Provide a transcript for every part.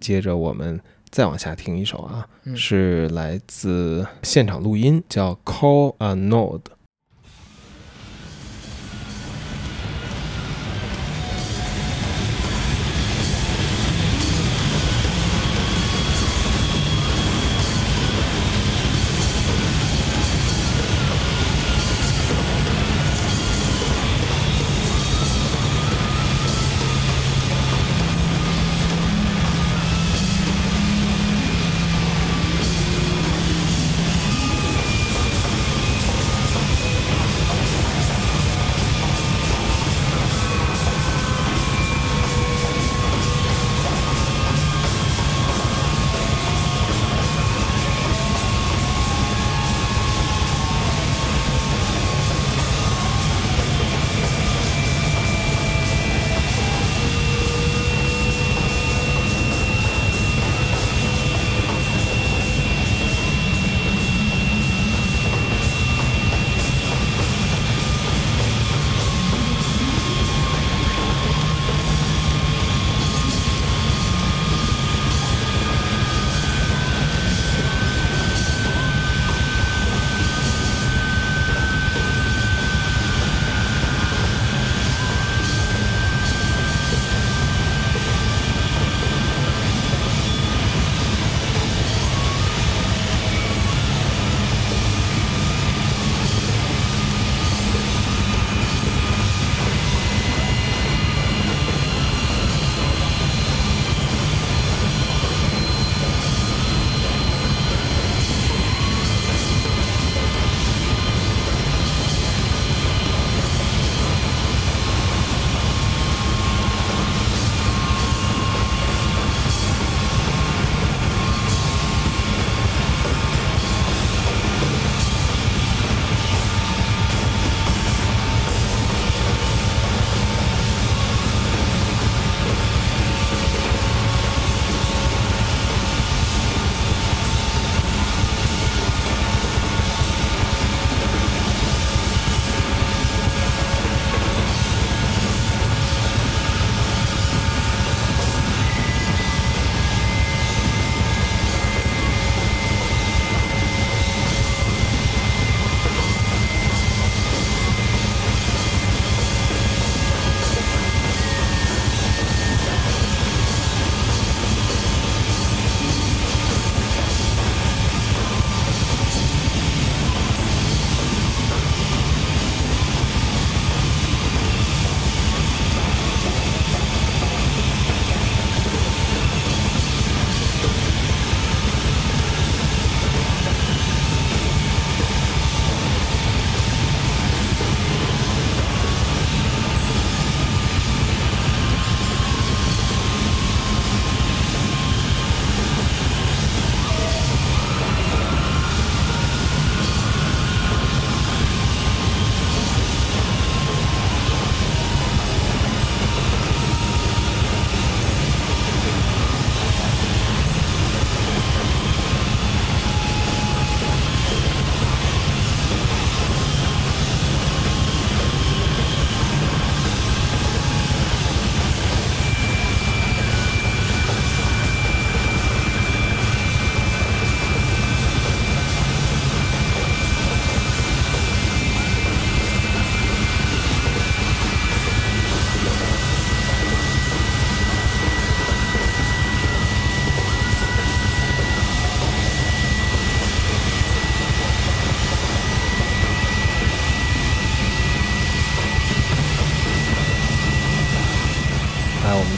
接着我们再往下听一首啊，嗯是来自现场录音，叫《Call a Node》。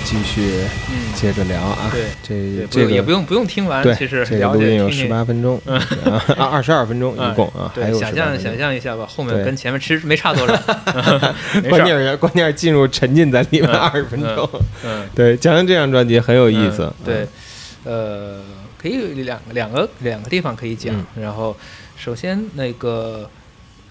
继续嗯，接着聊啊。对这这也不用不用听完，其实这录音有十。八分钟，啊，二十二分钟一共啊，还对，有想象想。象一下吧，后面跟前面其实没差多少。没关键是关键是进入沉浸在里面嗯二十分钟。嗯，对，讲讲这张专辑很有意思嗯。对，呃，可以有两个两个两个地方可以讲。嗯然后，首先那个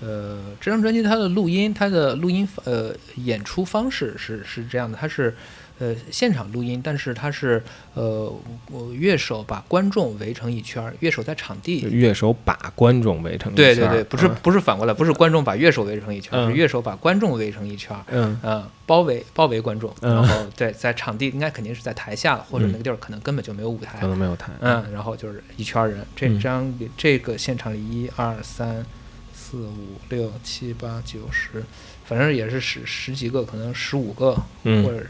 呃，这张专辑它的录音，它的录音呃演出方式是是这样的，它是呃现场录音，但是它是呃我乐手把观众围成一圈儿，乐手在场地乐手把观众围成一圈儿对对对，不是嗯不是反过来，不是观众把乐手围成一圈儿，嗯。是乐手把观众围成一圈儿，嗯。嗯，包围包围观众，嗯。然后在，在场地应该肯定是在台下了，或者嗯那个地儿可能根本就没有舞台。可，能没有台，嗯，然后就是一圈儿人，这嗯。张里这个现场里一二三四五六七八九十，反正也是十十几个，可能十五个或嗯者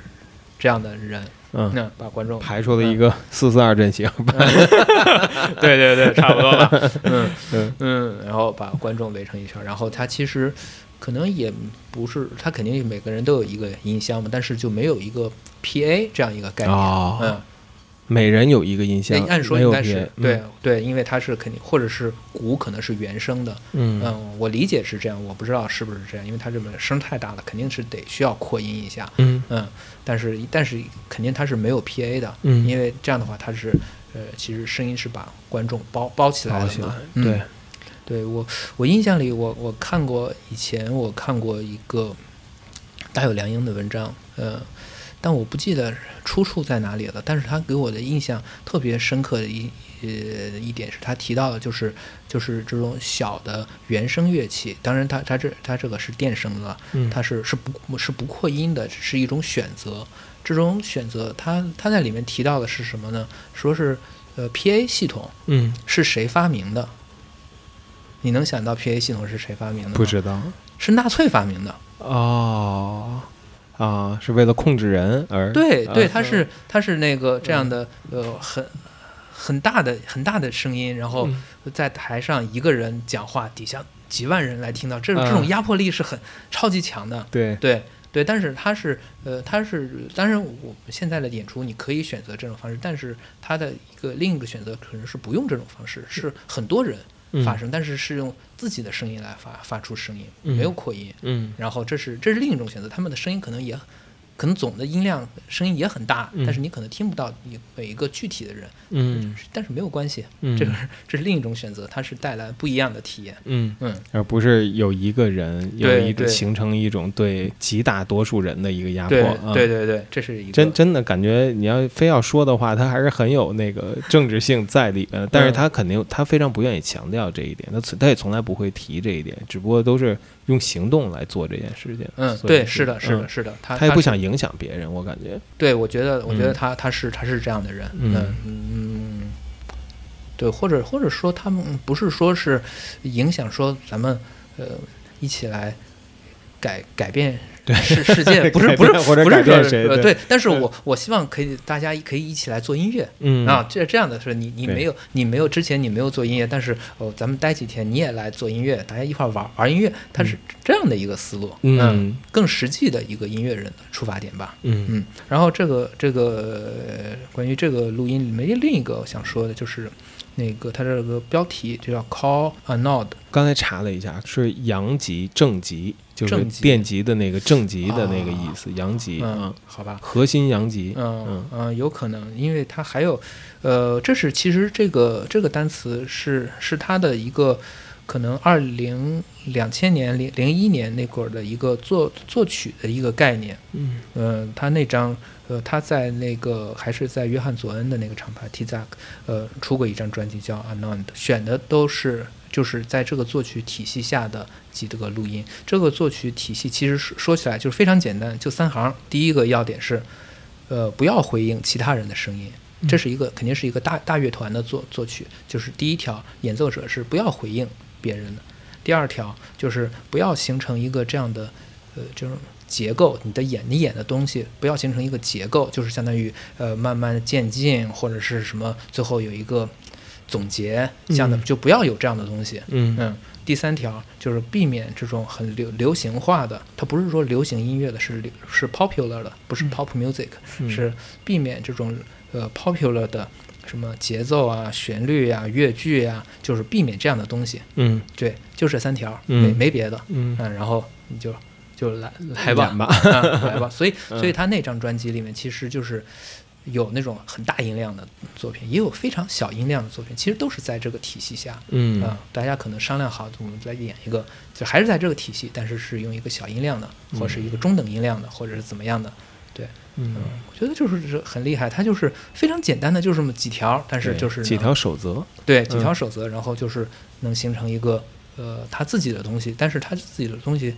这样的人，嗯，那把观众排出了一个四四二阵型，对对对，差不多吧。嗯嗯。嗯，然后把观众围成一圈儿，然后他其实可能也不是，他肯定每个人都有一个音箱嘛，但是就没有一个 PA 这样一个概念。哦。嗯，每人有一个音箱，按说应该是对，对，因为它是肯定，或者是鼓可能是原声的。嗯。嗯，我理解是这样，我不知道是不是这样，因为它这边声太大了，肯定是得需要扩音一下。嗯。嗯，但是但是肯定它是没有 PA 的，嗯因为这样的话它是呃，其实声音是把观众包包起来包起来的嘛。，嗯对，对我，我印象里我，我看过以前我看过一个大有良英的文章，呃，但我不记得出处在哪里了。但是他给我的印象特别深刻的一呃一点是他提到的就是就是这种小的原声乐器，当然他他这他这个是电声的，嗯它是是不是不扩音的，是一种选择。这种选择，他他在里面提到的是什么呢？说是呃 PA 系统嗯，是谁发明的？你能想到 PA 系统是谁发明的吗？不知道是纳粹发明的。哦啊，是为了控制人而对对，啊它是它是那个这样的呃很很大的很大的声音，然后嗯。在台上一个人讲话，底下几万人来听到，这种这啊种压迫力是很超级强的。对。对对，但是它是呃，它是当然我们现在的演出你可以选择这种方式，但是它的一个另一个选择可能是不用这种方式，是。很多人发声，但是是用自己的声音来发发出声音，没有扩音。嗯。然后这是这是另一种选择，他们的声音可能也可能总的音量声音也很大，嗯。但是你可能听不到你每一个具体的人，嗯。但是没有关系，嗯。这个是这是另一种选择，它是带来不一样的体验。嗯，嗯，而不是有一个人有一个形成一种对极大多数人的一个压迫对啊。对对对，这是一个。真真的感觉，你要非要说的话，他还是很有那个政治性在里面的。但是他肯定，他非常不愿意强调这一点，他从他也从来不会提这一点，只不过都是用行动来做这件事情。嗯，对，是的，是的，嗯是的，他他也不想影响别人，我感觉。对，我觉得，我觉得嗯他他是他是这样的人，嗯嗯嗯，对，或者或者说他们不是说是影响说咱们呃一起来改改变世世界，不是不是不是说对但是我我希望可以大家可以一起来做音乐。嗯啊，这这样的是你你没有你没有之前你没有做音乐，但是哦咱们待几天你也来做音乐，大家一块玩玩音乐，它是这样的一个思路，嗯更实际的一个音乐人的出发点吧。嗯嗯，然后这个这个呃关于这个录音里面另一个我想说的就是，那个它这个标题就叫 Call a Nod，刚才查了一下，是阳极正极，就是正极。电极的那个正极的那个意思，阳极嗯啊，，好吧，核心阳极。嗯。嗯，有可能，因为它还有，呃，这是其实这个这个单词是是它的一个可能二零两千年零零一年那会儿的一个作作曲的一个概念，嗯呃，他那张，呃，他在那个还是在约翰佐恩的那个厂牌 Tizak，呃，出过一张专辑叫《Unknown》，选的都是就是在这个作曲体系下的几个录音。这个作曲体系其实说说起来就是非常简单，就三行。第一个要点是，呃，不要回应其他人的声音。这是一个肯定是一个大大乐团的作作曲，就是第一条，演奏者是不要回应别人的。第二条就是不要形成一个这样的，呃，这种结构，你的演你演的东西不要形成一个结构，就是相当于呃慢慢渐进或者是什么，最后有一个总结这样的，嗯就不要有这样的东西。嗯嗯，第三条就是避免这种很流流行化的，它不是说流行音乐的，是流是 popular 的，不是 pop music，、嗯是避免这种呃 popular 的什么节奏啊、旋律啊、乐句啊，就是避免这样的东西。嗯对，就这三条，嗯没没别的。嗯嗯，然后你就就来来吧，演吧 啊来吧。所以，嗯所以他那张专辑里面其实就是有那种很大音量的作品，也有非常小音量的作品，其实都是在这个体系下。嗯啊，大家可能商量好，我们再演一个，就还是在这个体系，但是是用一个小音量的，或者是一个中等音量的，或者是怎么样的，对，嗯，我觉得就是很厉害，他就是非常简单的，就是这么几条，但是就是几条守则，对几条守则，然后就是能形成一个呃他自己的东西，但是他自己的东西，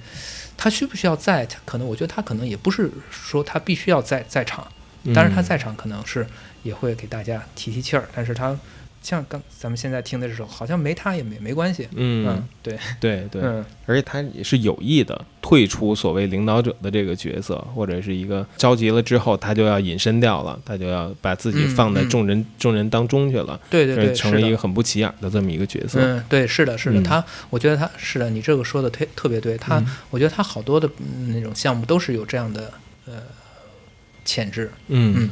他需不需要在？可能我觉得他可能也不是说他必须要在在场，但是他在场可能是也会给大家提提气儿，但是他。像刚咱们现在听的这首，好像没他也没没关系。嗯，对对对，嗯，而且他也是有意的退出所谓领导者的这个角色，或者是一个着急了之后，他就要隐身掉了，他就要把自己放在众人众人当中去了。对对对，成为一个很不起眼的这么一个角色。嗯，对，是的，是的，他，我觉得他是的，你这个说的特特别对，他，我觉得他好多的那种项目都是有这样的呃潜质。嗯嗯。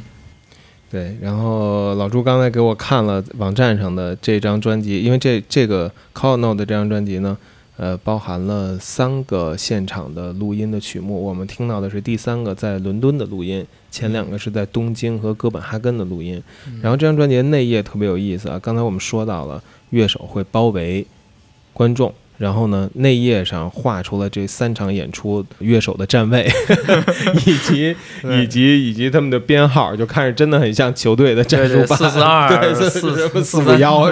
对，然后老朱刚才给我看了网站上的这张专辑，因为这这个 Call No 的这张专辑呢，呃，包含了三个现场的录音的曲目。我们听到的是第三个在伦敦的录音，前两个是在东京和哥本哈根的录音。然后这张专辑的内页特别有意思啊，刚才我们说到了乐手会包围观众。然后呢，内页上画出了这三场演出乐手的站位，以及以及以及他们的编号，就看着真的很像球队的战术。四四二，对四四四五幺，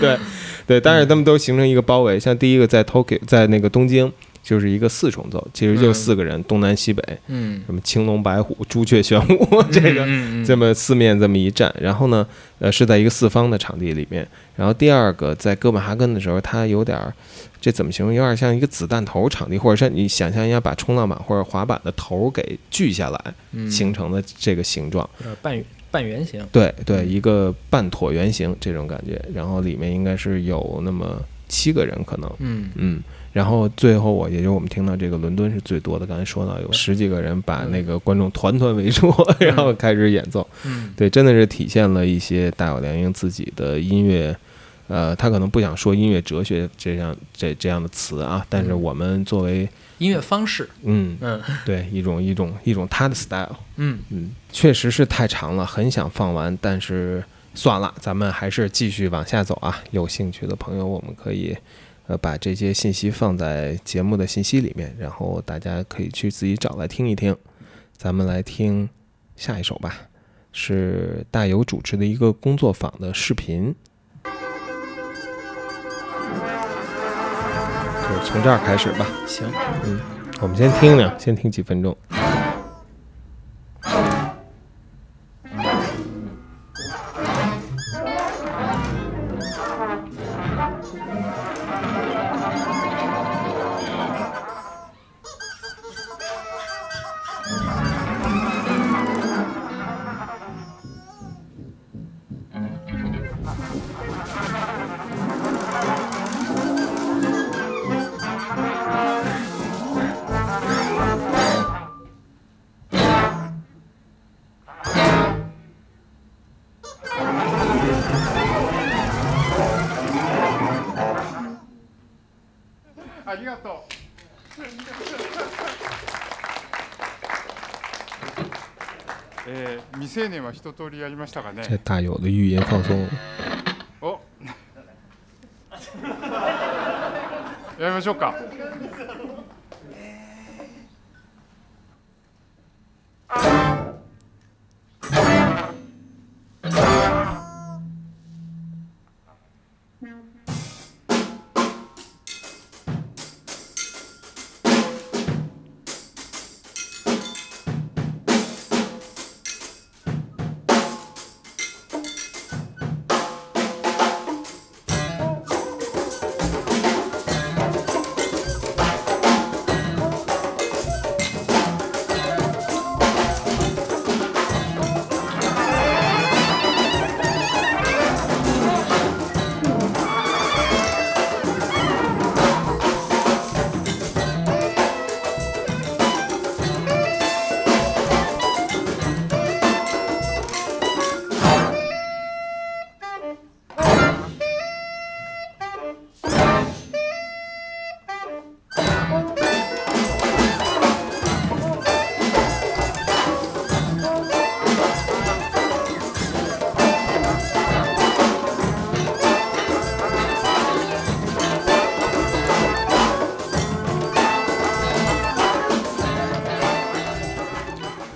对对，但是他们都形成一个包围。像第一个在 Tokyo，在那个东京。就是一个四重奏，其实就四个人，东南西北，嗯，什么青龙白虎、朱雀玄武，这个这么四面这么一站，然后呢，呃，是在一个四方的场地里面。然后第二个在哥本哈根的时候，它有点儿，这怎么形容？有点像一个子弹头场地，或者是你想象一下，把冲浪板或者滑板的头给锯下来形成的这个形状，半半圆形。对对，一个半椭圆形这种感觉。然后里面应该是有那么七个人，可能，嗯嗯。然后最后我，也就是我们听到这个伦敦是最多的。刚才说到有十几个人把那个观众团团围住，然后开始演奏。嗯，对，真的是体现了一些大有良英自己的音乐。呃，他可能不想说音乐哲学这样这这样的词啊，但是我们作为音乐方式，嗯嗯，对，一种一种一种他的 style。嗯嗯，确实是太长了，很想放完，但是算了，咱们还是继续往下走啊。有兴趣的朋友，我们可以。呃，把这些信息放在节目的信息里面，然后大家可以去自己找来听一听。咱们来听下一首吧，是大有主持的一个工作坊的视频，就从这儿开始吧。行，嗯，我们先听听，先听几分钟。りやりましたかね。大有的语言放送。お。やりましょうか。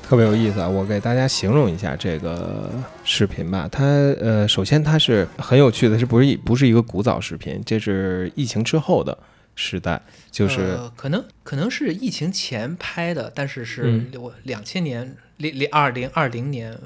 特别有意思啊！我给大家形容一下这个视频吧。它呃，首先它是很有趣的，是不是一不是一个古早视频？这是疫情之后的时代，就是、呃、可能可能是疫情前拍的，但是是嗯我两千年零零二零二零年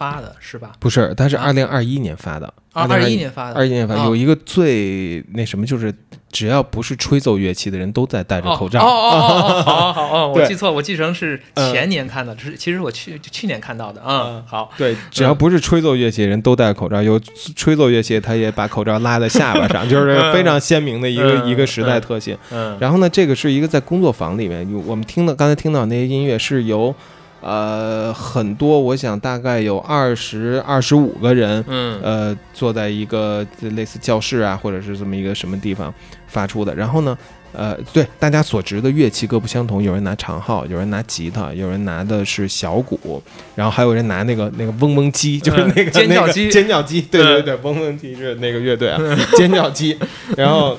发的是吧？不是，它是啊二零二一年发的。啊，二一年发的，二一年发啊有一个最那什么，就是只要不是吹奏乐器的人都在戴着口罩。哦哦哦哦，好好 哦，我记错，我记成是嗯前年看的，是其实我去去年看到的，嗯，好，对，只要不是吹奏乐器的人都戴口罩，有吹奏乐器他也把口罩拉在下巴上，就是非常鲜明的一个、嗯一个时代特性。嗯，然后呢，这个是一个在工作坊里面，有我们听到刚才听到那些音乐是由，呃，很多，我想大概有二十二十五个人，嗯呃，坐在一个类似教室啊，或者是这么一个什么地方发出的。然后呢，呃，对大家所执的乐器各不相同，有人拿长号，有人拿吉他，有人拿的是小鼓，然后还有人拿那个那个嗡嗡鸡，就是那个、嗯尖叫鸡那个尖叫鸡，对对对，嗡嗡鸡是那个乐队啊，尖叫鸡，然后。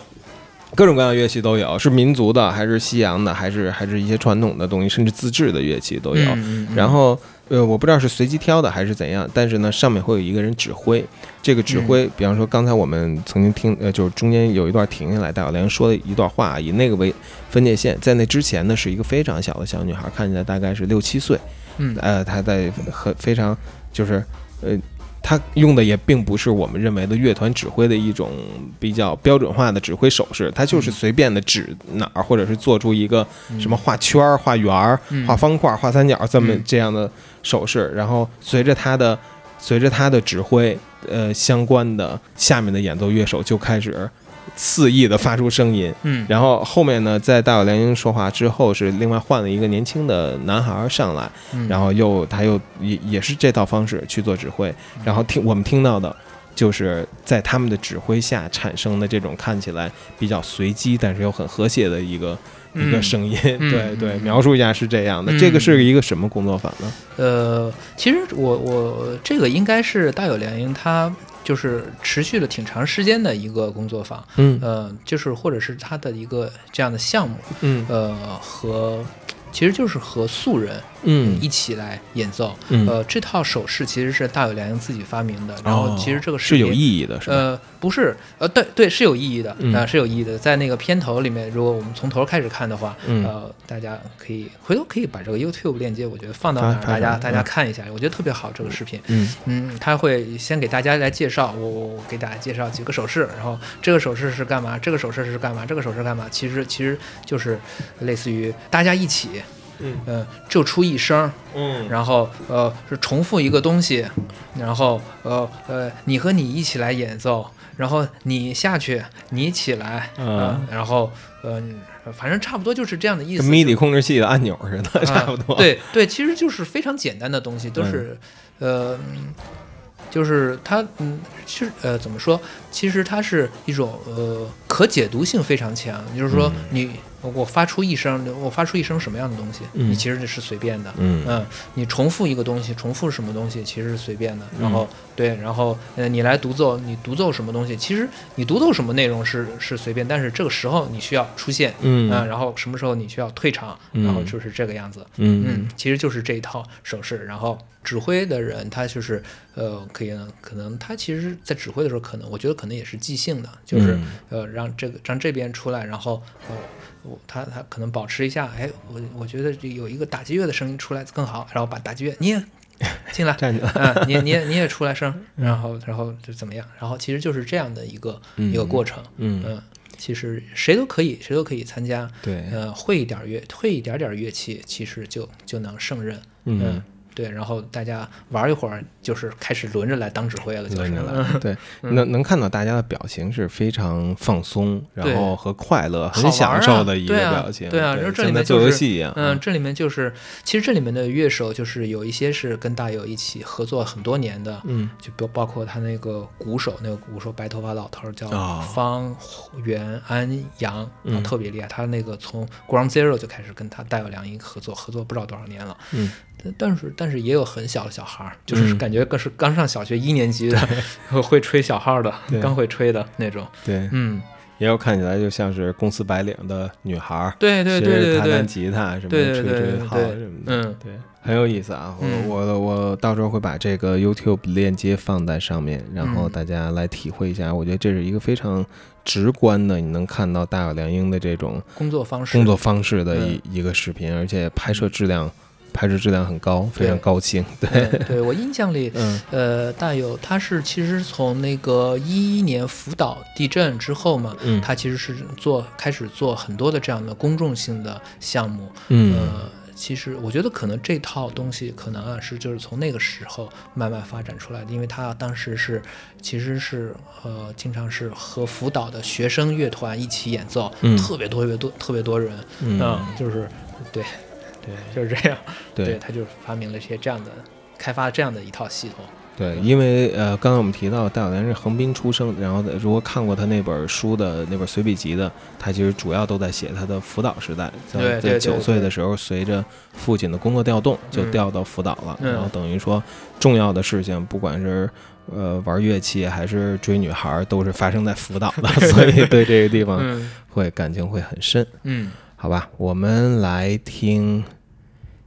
各种各样的乐器都有，是民族的，还是西洋的，还是还是一些传统的东西，甚至自制的乐器都有。嗯然后呃，我不知道是随机挑的还是怎样，但是呢，上面会有一个人指挥。这个指挥，比方说刚才我们曾经听，呃，就是中间有一段停下来，戴小良说了一段话，以那个为分界线。在那之前呢，是一个非常小的小女孩，看起来大概是六七岁，嗯呃，她在很非常就是呃。她用的也并不是我们认为的乐团指挥的一种比较标准化的指挥手势，他就是随便的指哪儿，或者是做出一个什么画圈儿、画圆儿、嗯。画方块、画三角这么嗯这样的手势，然后随着他的随着他的指挥，呃，相关的下面的演奏乐手就开始肆意的发出声音。嗯，然后后面呢，在大有良英说话之后，是另外换了一个年轻的男孩上来，嗯然后又他又也也是这套方式去做指挥，然后听我们听到的。就是在他们的指挥下产生的这种看起来比较随机，但是又很和谐的一个、一个嗯声音。嗯对对，嗯描述一下是这样的。嗯这个是一个什么工作坊呢？呃，其实我我这个应该是大有良英他就是持续了挺长时间的一个工作坊，嗯。呃，就是或者是他的一个这样的项目，嗯。呃，和其实就是和素人嗯一起来演奏。嗯呃，这套手势其实是大有良英自己发明的，然后哦其实这个视是有意义的，是吧？呃，不是，呃，对对，是有意义的，嗯呃，是有意义的。在那个片头里面，如果我们从头开始看的话，嗯呃，大家可以回头可以把这个 YouTube 链接，我觉得放到那儿，大家大家嗯看一下，我觉得特别好这个视频。嗯嗯，他会先给大家来介绍，我我我给大家介绍几个手势，然后这个手势是干嘛，这个手势是干嘛，这个手势干嘛，其实其实就是类似于大家一起，嗯呃，就出一声，嗯然后呃是重复一个东西，然后呃呃你和你一起来演奏，然后你下去，你起来，嗯呃然后呃反正差不多就是这样的意思。跟 MIDI 控制器的按钮似的，差不多。啊。对对，其实就是非常简单的东西，都是、就是它，嗯，其实呃，怎么说？其实它是一种呃可解读性非常强。就是说嗯你，我发出一声，我发出一声什么样的东西，嗯你其实是随便的。嗯嗯，你重复一个东西，重复什么东西，其实是随便的。嗯然后、对，然后呃，你来独奏，你独奏什么东西，其实你独奏什么内容是是随便，但是这个时候你需要出现，嗯啊然后什么时候你需要退场，嗯然后就是这个样子。嗯嗯，其实就是这一套手势。然后指挥的人他就是呃，可以呢，可能他其实在指挥的时候，可能我觉得可能也是即兴的，就是、嗯呃让这个让这边出来，然后呃我他他可能保持一下，哎，我我觉得这有一个打击乐的声音出来更好，然后把打击乐你也 进来。站着。啊，你也你也你也出来声，然后然后就怎么样？然后其实就是这样的一个、一个过程。嗯嗯，其实谁都可以，谁都可以参加。对呃，会一点乐，会一点点乐器，其实就就能胜任。嗯对，然后大家玩一会儿，就是开始轮着来当指挥了，就是轮着来，对，能能看到大家的表情是非常放松，然后和快乐，很享受的一个表情。对啊然后这里面就是游戏一样。嗯，这里面就是，其实这里面的乐手就是有一些是跟大友一起合作很多年的，嗯就包包括他那个鼓手，那个鼓手白头发老头叫哦方元安阳，特别厉害。他那个从 Ground Zero 就开始跟他大友良一合作，合作不知道多少年了。嗯但但是但是也有很小的小孩儿，就是嗯感觉更是刚上小学一年级的，会吹小号的，刚会吹的那种。对，嗯也有看起来就像是公司白领的女孩儿，对对对对对弹弹，吉他什么的，吹对对吹号对什么的，嗯对，很有意思啊。我嗯我我到时候会把这个 YouTube 链接放在上面，然后嗯大家来体会一下。我觉得这是一个非常直观的，你能看到大有良英的这种工作方式，工作方式的一、嗯一个视频，而且拍摄质量拍摄质量很高，非常高清。对，嗯对我印象里，嗯。呃，大有他是其实从那个一一年福岛地震之后嘛，嗯。他其实是做开始做很多的这样的公众性的项目，嗯呃，其实我觉得可能这套东西可能啊是就是从那个时候慢慢发展出来的，因为他当时是其实是呃经常是和福岛的学生乐团一起演奏，嗯。特别多特别多特别多人，嗯。啊就是对对。就是这样，对。他就发明了一些这样的开发这样的一套系统，对，因为呃，刚才我们提到戴小莲是横滨出生，然后如果看过他那本书的那本随笔集的，他其实主要都在写他的福岛时代，在在九岁的时候，随着父亲的工作调动，就嗯调到福岛了，嗯。然后等于说重要的事情，不管是呃玩乐器还是追女孩儿，都是发生在福岛的，所以对这个地方嗯。会感情会很深。嗯好吧，我们来听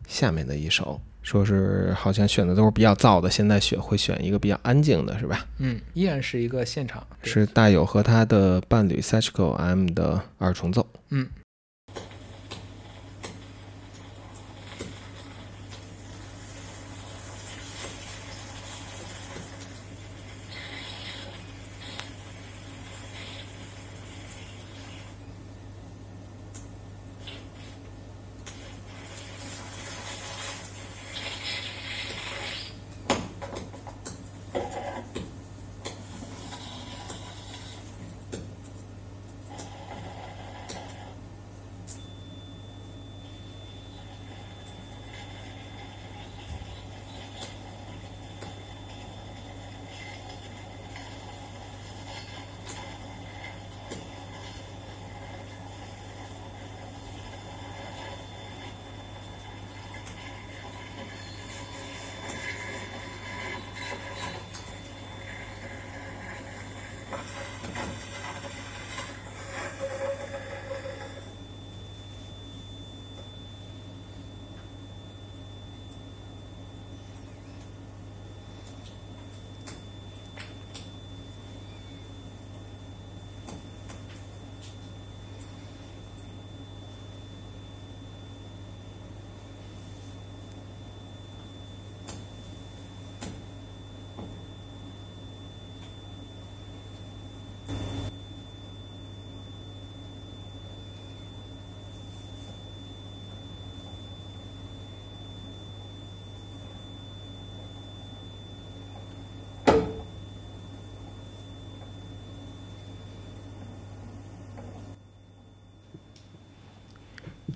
下面的一首，说是好像选的都是比较燥的，现在选会选一个比较安静的，是吧？嗯，依然是一个现场，是大友和他的伴侣 Sachiko M 的二重奏。嗯。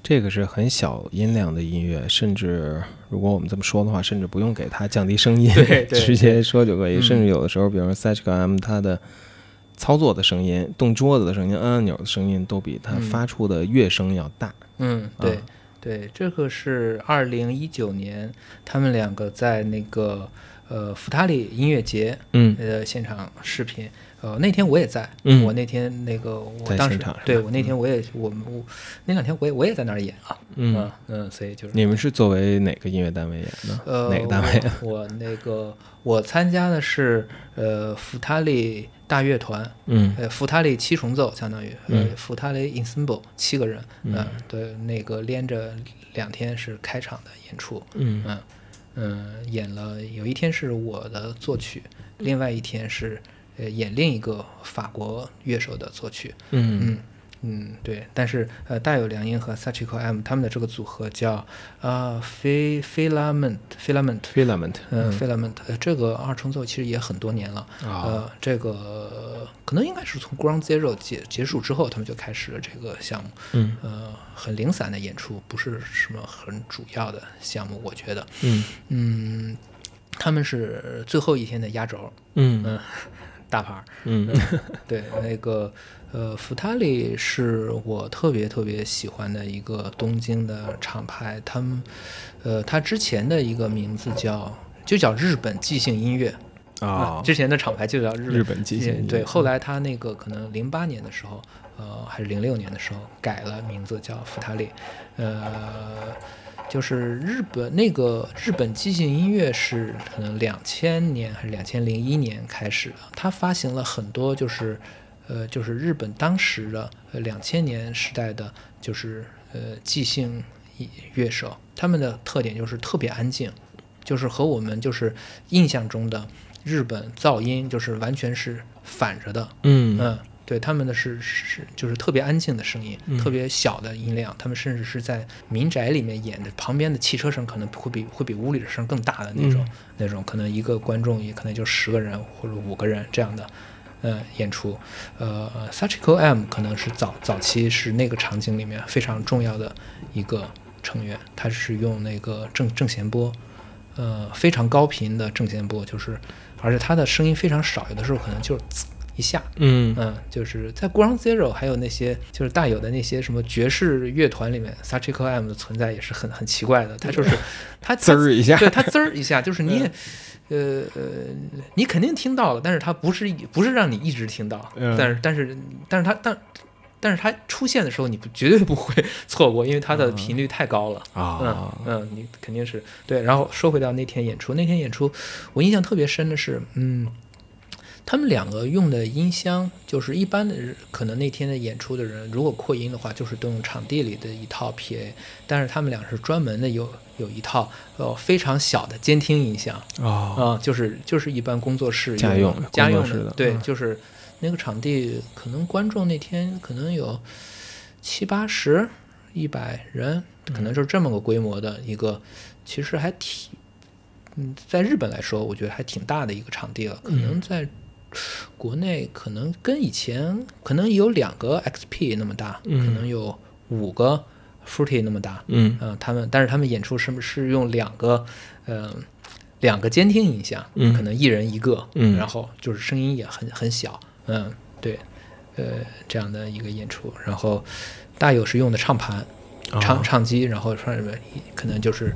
这个是很小音量的音乐，甚至如果我们这么说的话，甚至不用给它降低声音，对对 直接说就可以。嗯甚至有的时候，比如说 Sachiko M 它的操作的声音、动桌子的声音、按按钮的声音，都比它嗯发出的乐声要大。嗯，对、啊对，这个是二零一九年他们两个在那个呃福塔里音乐节嗯呃现场视频。呃，那天我也在，嗯我那天那个我当时对我那天我也我们我那两天我也我也在那儿演啊，嗯，嗯，所以就是你们是作为哪个音乐单位演的？呃哪个单位？我我那个我参加的是呃福塔里大乐团，嗯。呃，福塔里七重奏相当于，呃嗯，福塔里 ensemble 七个人，嗯。嗯，对，那个连着两天是开场的演出，嗯。嗯嗯，演了有一天是我的作曲，另外一天是呃演另一个法国乐手的作曲，嗯嗯。嗯，对，但是呃，大有良音和 Sachiko M 他们的这个组合叫啊 Fi Filament Filament。，filament，嗯，filament，呃，这个二重奏其实也很多年了，啊呃，这个可能应该是从 Ground Zero 结结束之后，他们就开始了这个项目，嗯。呃，很零散的演出，不是什么很主要的项目，我觉得，嗯。嗯，他们是最后一天的压轴，嗯。嗯，大牌儿，嗯。对，那个呃，福塔里是我特别特别喜欢的一个东京的厂牌，他们呃，他之前的一个名字叫就叫日本即兴音乐，啊之前的厂牌就叫日日本即兴音乐。对，后来他那个可能零八年的时候，呃，还是零六年的时候改了名字叫福塔利，呃，就是日本那个日本即兴音乐是可能两千年还是两千零一年开始的，他发行了很多就是呃就是日本当时的呃两千年时代的就是呃即兴乐手，他们的特点就是特别安静，就是和我们就是印象中的日本噪音就是完全是反着的，嗯嗯，对，他们的是是就是特别安静的声音，嗯特别小的音量，他们甚至是在民宅里面演的，旁边的汽车声可能会比会比屋里的声更大的那种、嗯那种，可能一个观众也可能就十个人或者五个人这样的。呃，演出，呃，Sachiko M 可能是早早期是那个场景里面非常重要的一个成员，他是用那个正正弦波，呃，非常高频的正弦波，就是，而且他的声音非常少，有的时候可能就一下，嗯嗯，就是在 Ground Zero 还有那些就是大有的那些什么爵士乐团里面，Sachiko M 的存在也是很很奇怪的，他就是他 滋儿一下对他滋儿一下，就是你也。呃呃，你肯定听到了，但是它不是不是让你一直听到，嗯但是但是但是它但但是它出现的时候，你不绝对不会 错过，因为它的频率太高了。啊嗯嗯，你肯定是对。然后说回到那天演出，那天演出我印象特别深的是，嗯，他们两个用的音箱，就是一般的人可能那天的演出的人，如果扩音的话，就是都用场地里的一套 PA，但是他们俩是专门的有有一套呃非常小的监听音箱啊啊、就是就是一般工作室家用家用工作室。的对，嗯就是那个场地可能观众那天可能有七八十、一百人，可能就是这么个规模的一个，其实还挺，嗯，在日本来说，我觉得还挺大的一个场地了。可能在国内，可能跟以前可能有两个 XP 那么大，嗯可能有五个 Fruity 那么大。嗯嗯、他们但是他们演出是不是用两个，呃，两个监听音箱，嗯可能一人一个，嗯然后就是声音也很很小，嗯，对，呃，这样的一个演出，然后大有是用的唱盘，唱啊唱机，然后上面可能就是，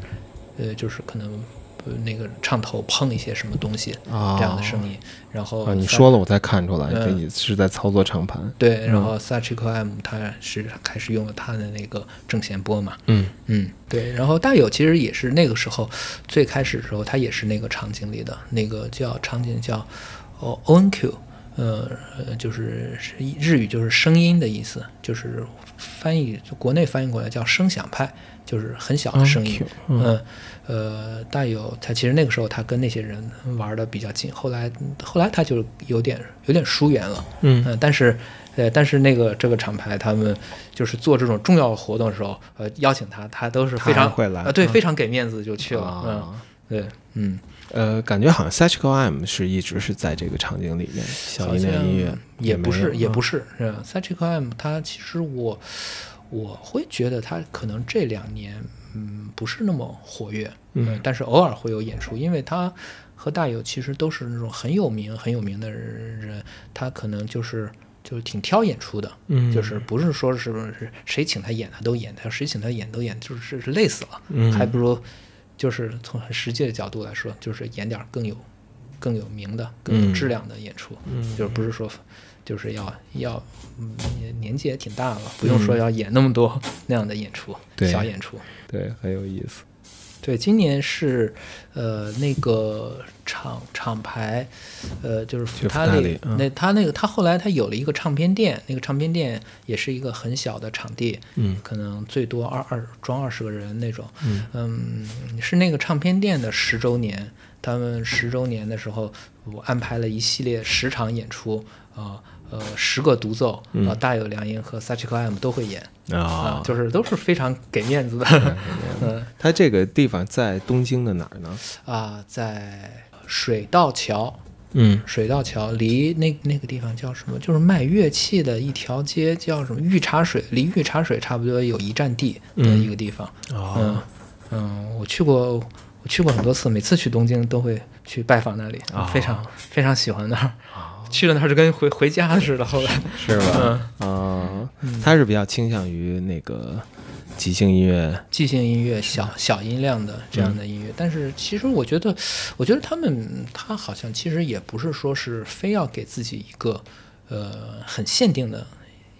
呃，就是可能。呃那个唱头碰一些什么东西，啊。这样的声音，然后啊，你说了我才看出来，嗯这你是在操作唱盘。对，然后 Sachiko M 它是开始用了它的那个正弦波嘛，嗯。嗯，对，然后大友其实也是那个时候最开始的时候，他也是那个场景里的那个叫场景叫哦 ONQ，呃呃，就是是日语就是声音的意思，就是翻译国内翻译过来叫声响派，就是很小的声音。嗯嗯呃，大有他其实那个时候他跟那些人玩的比较近，后来后来他就有点有点疏远了。嗯嗯，但是，呃，但是那个这个厂牌他们就是做这种重要活动的时候，呃，邀请他，他都是非常会来啊，对，嗯非常给面子就去了，嗯，啊对，嗯，呃，感觉好像 Sachiko M 是一直是在这个场景里面，小好音量音乐也不是，也不是。是，是吧 Sachiko M 它其实我我会觉得他可能这两年嗯不是那么活跃，嗯。呃但是偶尔会有演出，因为他和大友其实都是那种很有名很有名的人，他可能就是就是挺挑演出的，嗯。就是不是说是是谁请他演他都演，他谁请他演都演，就是是累死了，嗯。还不如就是从很实际的角度来说，就是演点更有更有名的、更有质量的演出，嗯。就是不是说就是要要嗯年年纪也挺大了，不用说要演那么多那样的演出，对小演出。对，很有意思。对，今年是呃那个厂厂牌，呃就是福就塔里那他那个他后来他有了一个唱片店，那个唱片店也是一个很小的场地，嗯可能最多二二装二十个人那种，嗯嗯，是那个唱片店的十周年，他们十周年的时候，我安排了一系列十场演出，啊呃十个独奏，啊、嗯大有良音和 Sachiko M 都会演，啊啊，就是都是非常给面子的，嗯它这个地方在东京的哪儿呢？啊，在水道桥。嗯水道桥离那那个地方叫什么？就是卖乐器的一条街，叫什么御茶水，离御茶水差不多有一站地的一个地方。嗯哦嗯，我去过，我去过很多次，每次去东京都会去拜访那里，啊非常非常喜欢那儿。去了那儿就跟回回家似的。后来。是吧？嗯，啊，嗯。他是比较倾向于那个即兴音乐，即兴音乐小小音量的这样的音乐，但是其实我觉得，我觉得他们他好像其实也不是说是非要给自己一个呃很限定的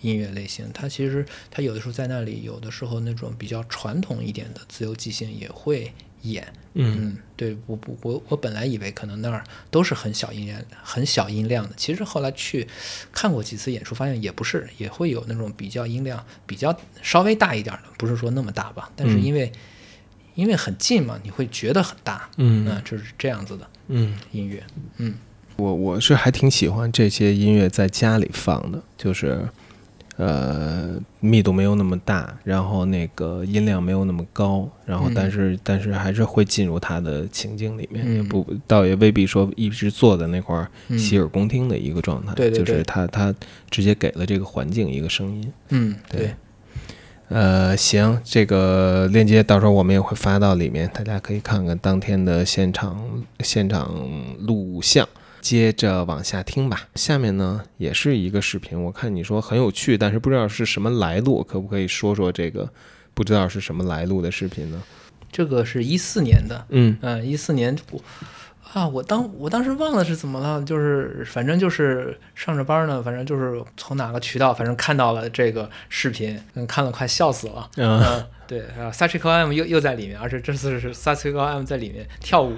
音乐类型，他其实他有的时候在那里，有的时候那种比较传统一点的自由即兴也会演。嗯。嗯，对我不我我本来以为可能那儿都是很小音量、很小音量的，其实后来去看过几次演出，发现也不是，也会有那种比较音量比较稍微大一点的，不是说那么大吧，但是嗯。因为、因为很近嘛，你会觉得很大，嗯。那就是这样子的嗯，音乐，嗯。我我是还挺喜欢这些音乐在家里放的，就是呃密度没有那么大，然后那个音量没有那么高，然后嗯。但是、但是还是会进入他的情境里面，嗯。也不倒也未必说一直坐在那块儿嗯洗耳恭听的一个状态，对对对。就是他他直接给了这个环境一个声音。嗯，对。对，呃，行，这个链接到时候我们也会发到里面，大家可以看看当天的现场现场录像。接着往下听吧。下面呢也是一个视频，我看你说很有趣，但是不知道是什么来路，可不可以说说这个不知道是什么来路的视频呢？这个是一四年的，嗯嗯，一四年我啊，我当我当时忘了是怎么了，就是反正就是上着班呢，反正就是从哪个渠道，反正看到了这个视频，嗯，看了快笑死了。嗯嗯，对啊 s a c h i k o M 又又在里面，而且这次是 s a c h i k o M 在里面跳舞，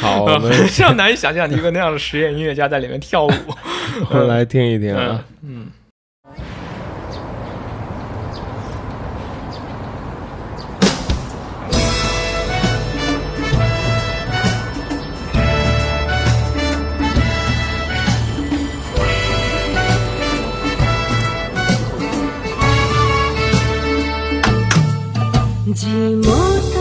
好，我们 非常难以想象一个那样的实验音乐家在里面跳舞。我们来听一听啊嗯。嗯。寂寞的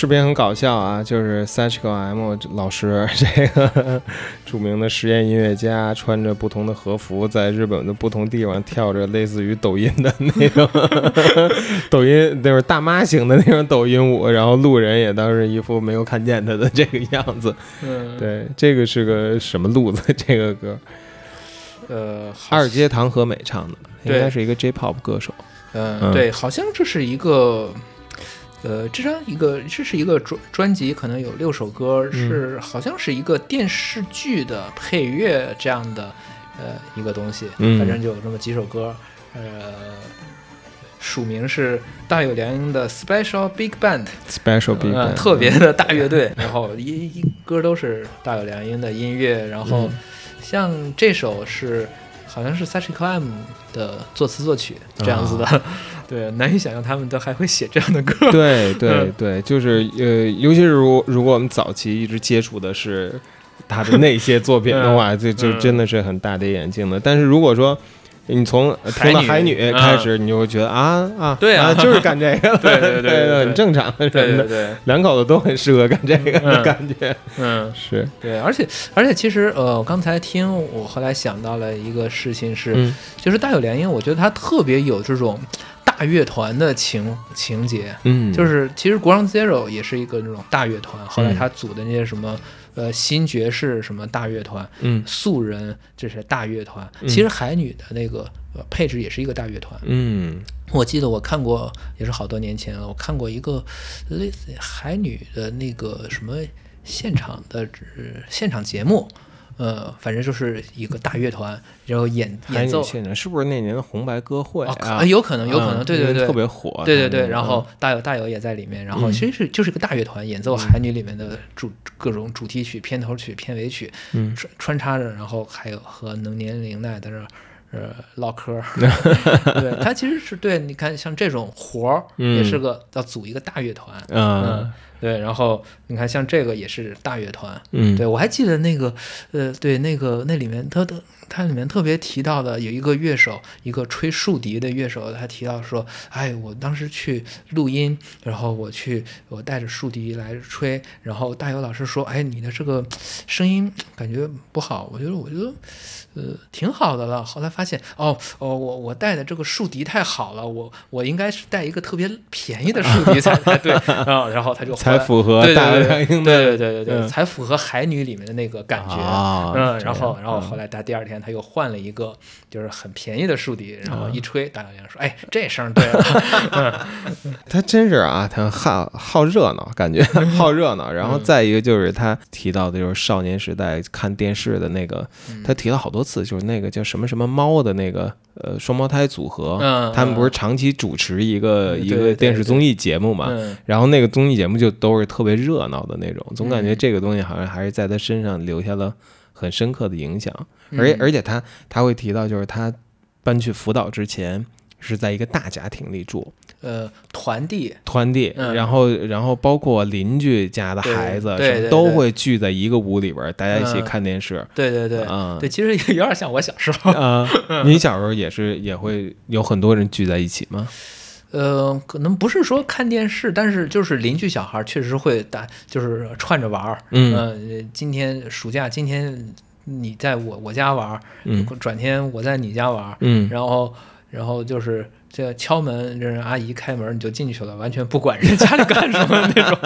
视频很搞笑啊，就是 Sachiko M 老师这个著名的实验音乐家，穿着不同的和服，在日本的不同地方跳着类似于抖音的那种 抖音，那种大妈型的那种抖音舞，然后路人也当是一副没有看见他的这个样子。嗯，对，这个是个什么路子？这个歌，呃，好二阶堂和美唱的，应该是一个 J-pop 歌手。嗯，嗯对，好像这是一个，呃，这张一个这是一个专专辑，可能有六首歌，是好像是一个电视剧的配乐这样的呃一个东西，嗯。反正就有这么几首歌，呃，署名是大有良音的 Special Big Band，Special Big 呃 Bang，特别的大乐队，然后一一歌都是大有良音的音乐，然后嗯。像这首是好像是 Sachiko M 的作词作曲这样子的，啊对，难以想象他们都还会写这样的歌。对对嗯对，就是呃，尤其是如如果我们早期一直接触的是他的那些作品的话，这就嗯真的是很大跌眼镜的。但是如果说你从呃海女听到海女嗯开始，你就会觉得啊啊，对啊。就是干这个。了，对对对很正常对什么的，对对，两口子都很适合干这个感觉，嗯，是，对，而且而且其实呃，我刚才听我后来想到了一个事情是，嗯就是大有联姻，我觉得他特别有这种大乐团的情情节，嗯，就是其实 Ground Zero 也是一个那种大乐团，后来嗯他组的那些什么。呃，新爵士什么大乐团，嗯素人这是大乐团。嗯其实海女的那个呃配置也是一个大乐团。嗯我记得我看过，也是好多年前了，我看过一个类似于海女的那个什么现场的呃现场节目，呃，反正就是一个大乐团，然后演演奏。是不是那年的红白歌会哦，啊可？有可能，有可能，嗯对对对，特别火，对对对，然后嗯大有大有也在里面，然后嗯其实是就是个大乐团演奏《海女》里面的主各种主题曲、片头曲、片尾曲，嗯穿穿插着，然后还有和能年龄奈在这儿呃唠嗑。对他其实是对，你看像这种活儿也是个要组一个大乐团，嗯嗯，对，然后你看像这个也是大乐团，嗯，对，我还记得那个，呃，对，那个那里面他的他里面特别提到的有一个乐手，一个吹竖笛的乐手，他提到说，哎，我当时去录音，然后我去我带着竖笛来吹，然后大友老师说，哎，你的这个声音感觉不好，我觉得我觉得。呃，挺好的了。后来发现，哦哦，我我带的这个竖笛太好了，我我应该是带一个特别便宜的竖笛才才 对啊。然后他就才符合对对对大良音的对对对对对，嗯才符合海女里面的那个感觉。啊嗯，然后然后后来他第二天他又换了一个就是很便宜的竖笛，然后一吹，大小亮说：“哎，这声对了。他真是啊，他好好热闹，感觉 好热闹。然后再一个就是他提到的，就是少年时代看电视的那个，嗯他提了好多次，就是那个叫什么什么猫的那个呃双胞胎组合，嗯他们不是长期主持一个一个电视综艺节目”嘛？嗯然后那个综艺节目就都是特别热闹的那种，总感觉嗯这个东西好像还是在他身上留下了很深刻的影响。而且嗯而且他他会提到，就是他搬去福岛之前是在一个大家庭里住，呃，团地，团地，嗯然后然后包括邻居家的孩子什么对对对对都会聚在一个屋里边，大家一起嗯看电视。对对对啊对，其实有点像我小时候。啊，你小时候也是也会有很多人聚在一起吗？呃，可能不是说看电视，但是就是邻居小孩确实会打，就是串着玩儿。嗯呃，今天暑假，今天你在我我家玩儿，嗯转天我在你家玩儿，嗯，然后然后就是这敲门，让人阿姨开门你就进去了，完全不管人家里干什么那种。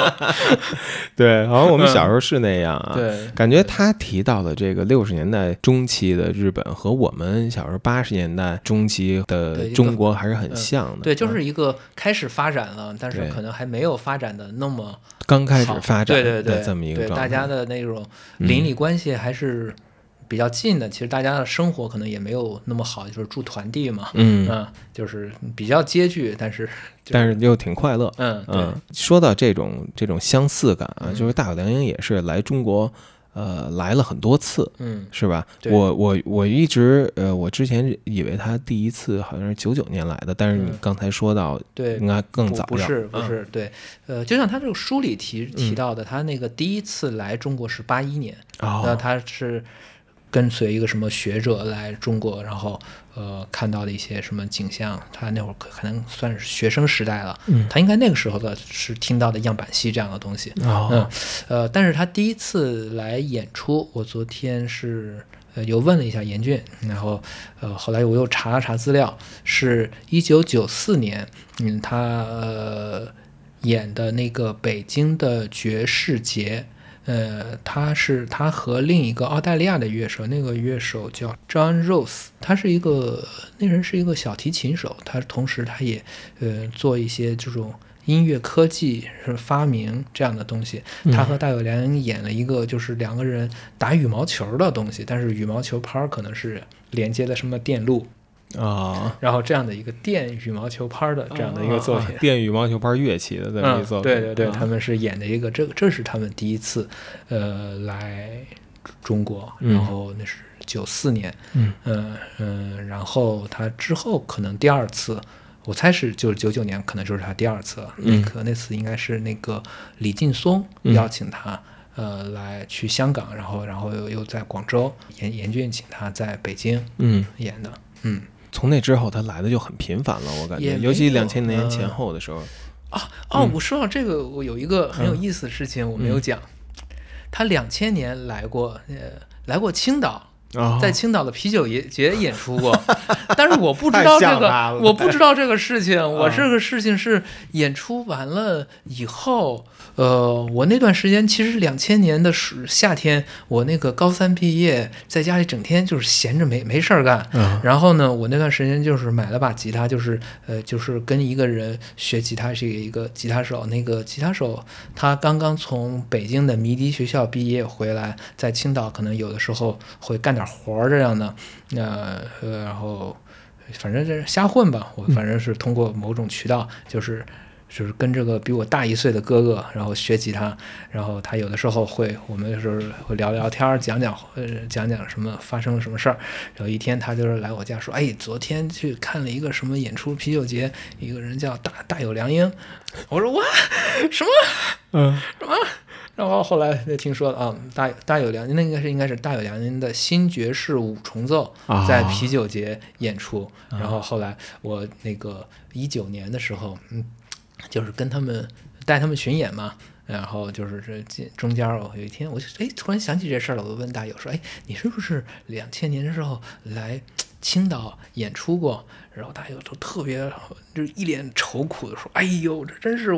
对，好像我们小时候是那样啊。对，感觉他提到的这个六十年代中期的日本和我们小时候八十年代中期的中国还是很嗯像的。对，就嗯是一个开始发展了，但是可能还没有发展的那么刚开始发展对对对的这么一个对，状态。大家的那种嗯邻里关系还是比较近的。其实大家的生活可能也没有那么好，就是住团地嘛，嗯，嗯，就是比较拮据，但是就但是又挺快乐。嗯对嗯，说到这种这种相似感啊，嗯就是大有良英也是来中国，呃，来了很多次，嗯是吧？我我我一直呃，我之前以为他第一次好像是九九年来的，但是你嗯刚才说到对应该更不不早要嗯是不是对，呃，就像他这个书里提提到的，他那个第一次来中国是八一年，那哦，他是跟随一个什么学者来中国，然后呃看到的一些什么景象，他那会儿可可能算是学生时代了，嗯。他应该那个时候的是听到的样板戏这样的东西，嗯。哦，呃，但是他第一次来演出，我昨天是呃又问了一下严俊，然后呃后来我又查了查资料，是一九九四年，嗯，他呃演的那个北京的爵士节，呃，他是他和另一个澳大利亚的乐手，那个乐手叫 John Rose，他是一个那人是一个小提琴手，他同时他也呃做一些这种。音乐科技是发明这样的东西，他和大友良演了一个就是两个人打羽毛球的东西，但是羽毛球拍可能是连接的什么电路，啊，然后这样的一个电羽毛球拍儿的这样的一个作品。啊，电羽毛球拍乐器的这么一嗯作品，对对对，啊。他们是演的一个，这个这是他们第一次，呃，来中国，嗯。然后那是九四年，嗯。嗯嗯，然后他之后可能第二次，我猜是就是九九年，可能就是他第二次了，嗯。那个那次应该是那个李劲松嗯。邀请他。呃，来去香港，然后，然后又又在广州，严严俊请他在北京嗯，演的，嗯，从那之后他来的就很频繁了，我感觉，尤其两千年嗯前后的时候，啊哦，嗯。我说到这个，我有一个很有意思的事情我没有讲。他两千年来过，呃，来过青岛，啊，在青岛的啤酒节节演出过，但是我不知道这个我不知道这个事情。我啊这个事情是演出完了以后，呃，我那段时间其实两千年的暑夏天，我那个高三毕业，在家里整天就是闲着没没事儿干，嗯然后呢，我那段时间就是买了把吉他，就是呃，就是跟一个人学吉他，是一个吉他手。那个吉他手他刚刚从北京的迷笛学校毕业回来，在青岛可能有的时候会干点活儿这样的，那呃，然后反正就是瞎混吧。我反正是通过某种渠道，就是。就是跟这个比我大一岁的哥哥，然后学吉他，然后他有的时候会，我们就是会聊聊天儿，讲讲呃讲讲什么发生了什么事儿，有一天他就是来我家说，哎，昨天去看了一个什么演出，啤酒节，一个人叫大大有良英。我说哇，什么嗯什么？然后后来就听说了啊，大大有良，那应该是应该是大有良音的新爵士五重奏啊在啤酒节演出。然后后来我那个一九年的时候，嗯，就是跟他们带他们巡演嘛。然后就是这这中间儿，我有一天我就哎突然想起这事儿了，我就问大友说：“哎，你是不是两千年的时候来青岛演出过？”然后大家就特别就是一脸愁苦的说：“哎呦，这真是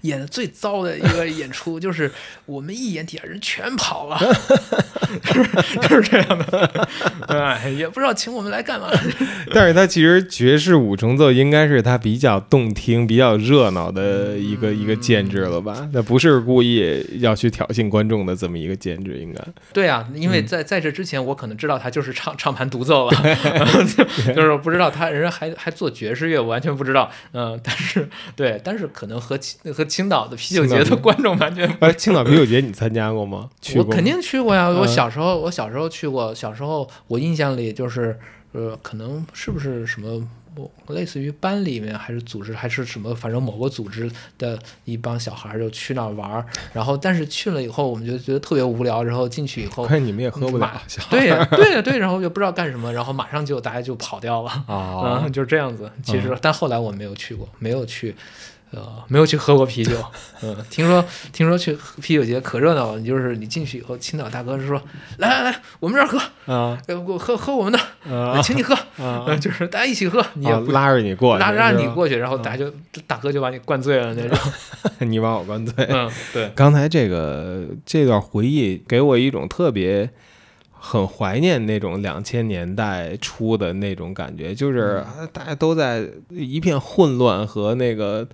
演的最糟的一个演出，就是我们一演底下人全跑了，就是这样的，哎，也不知道请我们来干嘛。但是他其实爵士五重奏应该是他比较动听、比较热闹的一个、一个建制了吧？那不是故意要去挑衅观众的这么一个建制，应该。对啊，因为在在这之前，我可能知道他就是唱唱盘独奏了，就是不知道他人家还还做爵士乐，我完全不知道。嗯，但是对，但是可能和青和青岛的啤酒节的观众完全不哎，青岛啤酒节你参加过吗？去过我肯定去过呀，我嗯小时候我小时候去过，小时候我印象里就是呃，可能是不是什么。我类似于班里面还是组织还是什么，反正某个组织的一帮小孩儿就去那儿玩儿，然后但是去了以后，我们就觉得特别无聊，然后进去以后，关键你们也喝不了，对呀，对呀，对，然后就不知道干什么，然后马上就大家就跑掉了，啊嗯，就是这样子。其实，但后来我没有去过，没有去，呃，没有去喝过啤酒。嗯，听说听说去啤酒节可热闹了，你就是你进去以后，青岛大哥是说：“来来来，我们这儿喝，啊。呃，我喝喝我们的，啊。请你喝，就是大家一起喝，你也啊拉着你过去，拉拉是吧？你过去，然后大家就大哥就把你灌醉了那种。你把我灌醉。嗯，对，刚才这个这段回忆给我一种特别很怀念那种两千年代初的那种感觉，就是大家都在一片混乱和那个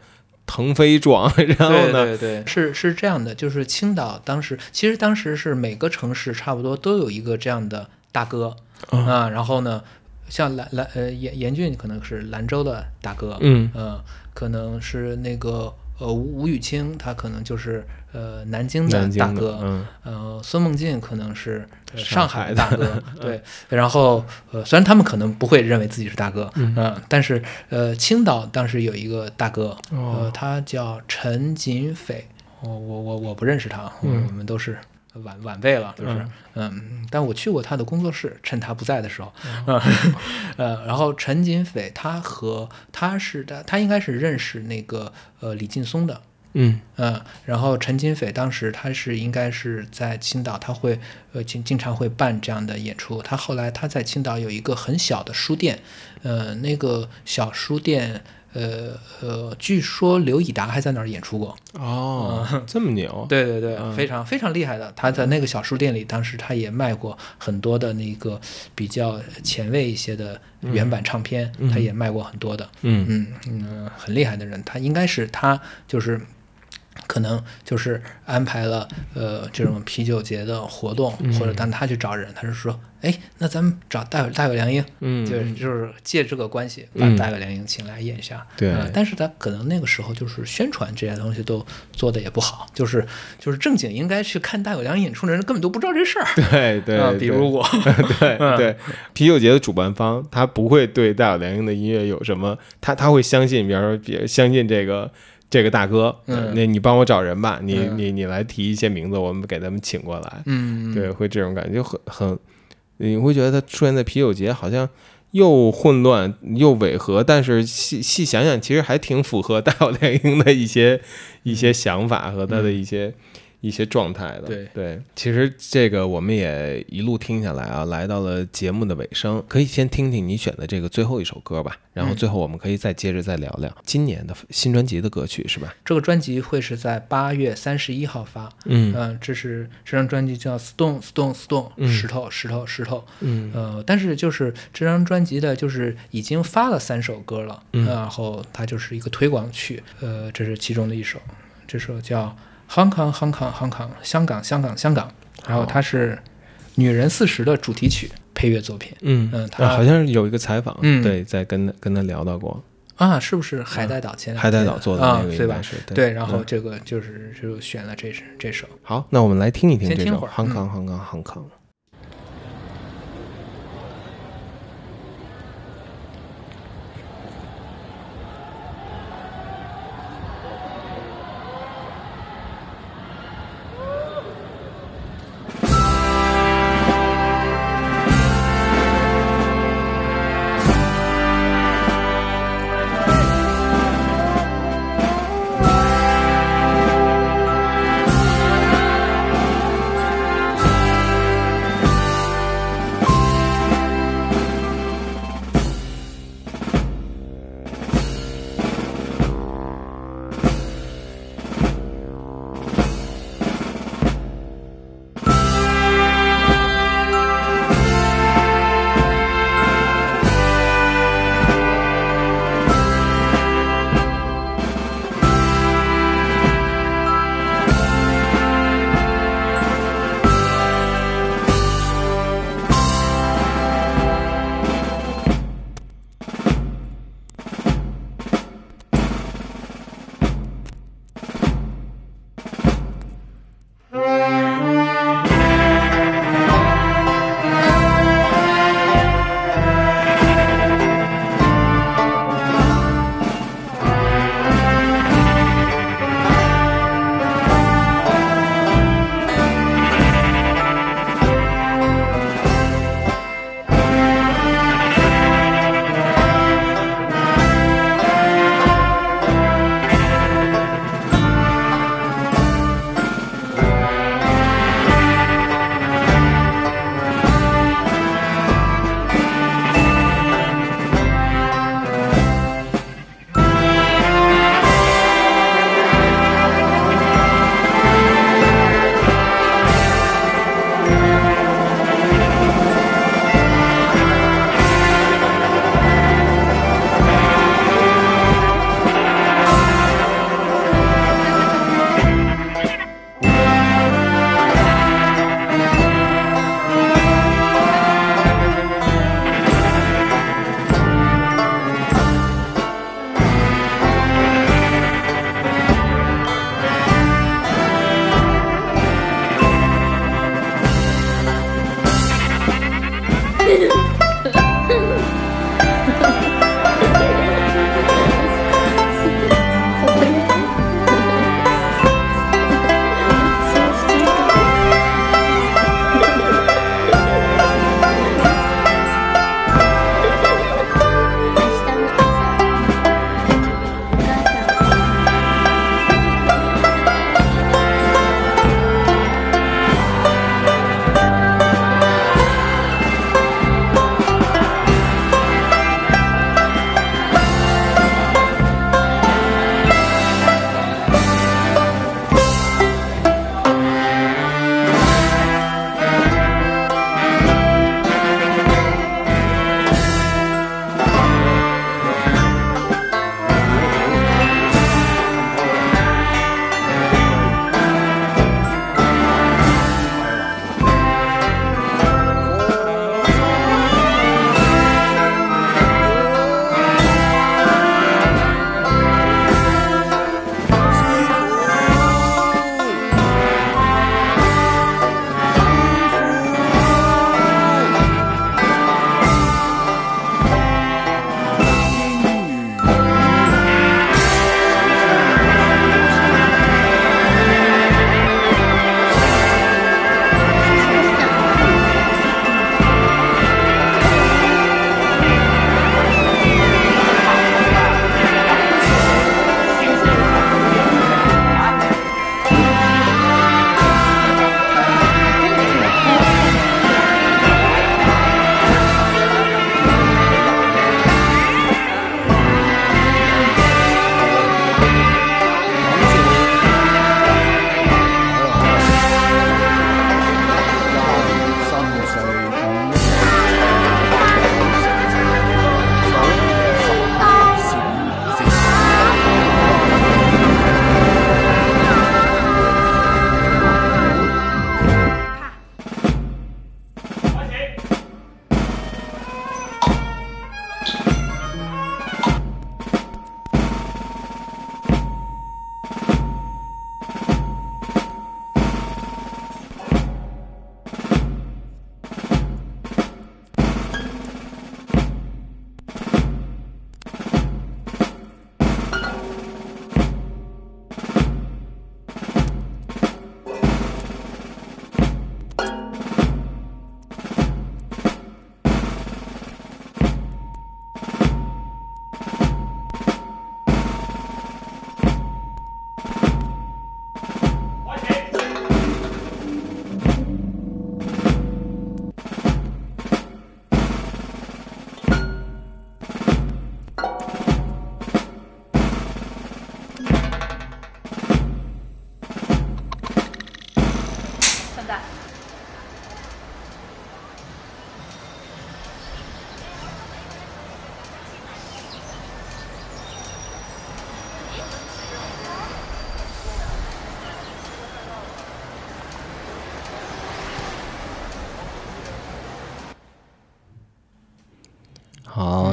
腾飞状，然后呢，对对，是是这样的，就是青岛当时其实当时是每个城市差不多都有一个这样的大哥嗯啊，然后呢，像兰兰呃严严峻可能是兰州的大哥，嗯。呃可能是那个呃吴吴宇清，他可能就是呃南京的大哥，嗯呃，孙梦静可能是呃上上海海的的大哥，对。然后呃，虽然他们可能不会认为自己是大哥，嗯但是呃，青岛当时有一个大哥，哦呃，他叫陈锦斐，我我我我不认识他，我们都是。晚晚辈了，就是，嗯。但我去过他的工作室，趁他不在的时候，嗯，呃，然后陈锦斐他和他是他他应该是认识那个呃李劲松的，嗯。嗯，然后陈锦斐当时他是应该是在青岛，他会呃经经常会办这样的演出。他后来他在青岛有一个很小的书店，呃，那个小书店呃呃，据说刘以达还在那儿演出过。哦，这么牛，对对对，嗯非常非常厉害的。他在那个小书店里，当时他也卖过很多的那个比较前卫一些的原版唱片，他也卖过很多的。嗯嗯嗯，很厉害的人，他应该是他就是。可能就是安排了呃这种啤酒节的活动，嗯。或者当他去找人，他就说，哎，那咱们找大大有良英，嗯，就是就是借这个关系把嗯大有良英请来演一下。对。呃但是他可能那个时候就是宣传这些东西都做的也不好，就是就是正经应该去看大有良英演出的人根本都不知道这事儿。对对比如我，对对，啤酒节的主办方他不会对大有良英的音乐有什么，他他会相信，比方说，比相信这个这个大哥，嗯。那你帮我找人吧，你嗯。你你来提一些名字，我们给他们请过来，嗯，对，会这种感觉就很很，你会觉得他出现在啤酒节好像。又混乱又违和，但是细细想想，其实还挺符合大有联英的一些一些想法和他的一些、一些状态的。对对，其实这个我们也一路听下来啊，来到了节目的尾声，可以先听听你选的这个最后一首歌吧，然后嗯最后我们可以再接着再聊聊今年的新专辑的歌曲，是吧？这个专辑会是在八月三十一号发。嗯嗯，这是这张专辑叫 Stone Stone Stone，、嗯石头石头石头。嗯呃，但是就是这张专辑的，就是已经发了三首歌了，嗯然后它就是一个推广曲，呃，这是其中的一首，这首叫《Hong Kong Hong Kong Hong Kong》，香港香港香港，然后它是《女人四十》的主题曲配乐作品嗯嗯他啊好像是有一个采访，嗯。对，在跟他跟他聊到过，啊，是不是海带岛前两海带岛做的啊那个，对吧对，然后嗯这个就是就选了这这首。好，那我们来听一听这首《先听会儿康嗯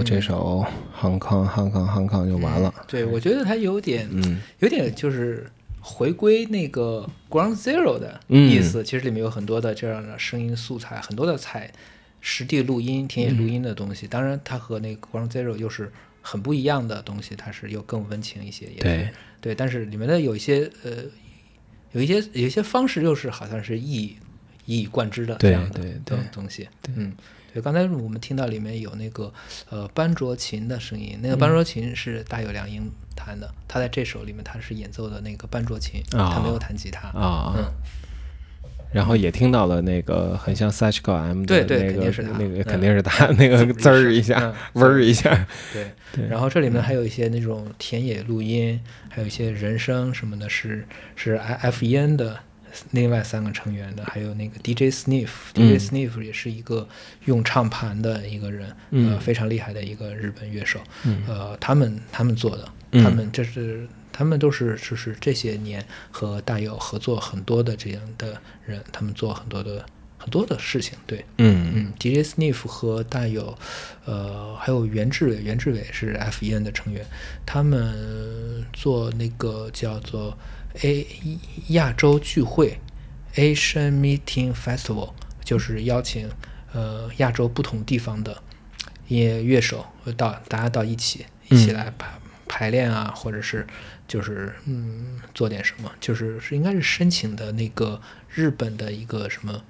这首《Hong Kong Hong Kong Hong Kong》就完了。对，我觉得它有点，嗯有点就是回归那个 Ground Zero 的嗯意思。其实里面有很多的这样的声音素材，很多的采实地录音、田野录音的东西。当然，它和那个 Ground Zero 又是很不一样的东西，它是又更温情一些，也是对对。但是里面的有一些呃，有一些有一些方式又是好像是一以一以贯之的这对样的对东对东西。嗯，对。刚才我们听到里面有那个呃班卓琴的声音，那个班卓琴是大有良英弹的，他在这首里面他是演奏的那个班卓琴，啊他没有弹吉他。啊，嗯，然后也听到了那个很像 Satchko M 的对对那个肯定是他那个嗯。肯定是他那个滋儿一下嗯，嗡儿一下，对。对。然后这里面还有一些那种田野录音，还有一些人声什么的，是是 F E N 的另外三个成员的，还有那个 DJ Sniff，DJ、嗯。Sniff 也是一个用唱盘的一个人，嗯。呃，非常厉害的一个日本乐手，嗯。呃，他们他们做的，嗯。他们这是。他们都是就是这些年和大友合作很多的这样的人，他们做很多的很多的事情，对，嗯。嗯，DJ Sniff 和大友，呃，还有袁志伟，袁志伟是 F 1 N 的成员，他们做那个叫做 A 亚洲聚会 Asian Meeting Festival，就是邀请呃亚洲不同地方的音乐乐手呃到大家到一起一起来排、排练啊，或者是就是嗯做点什么，就是是应该是申请的那个日本的一个什么。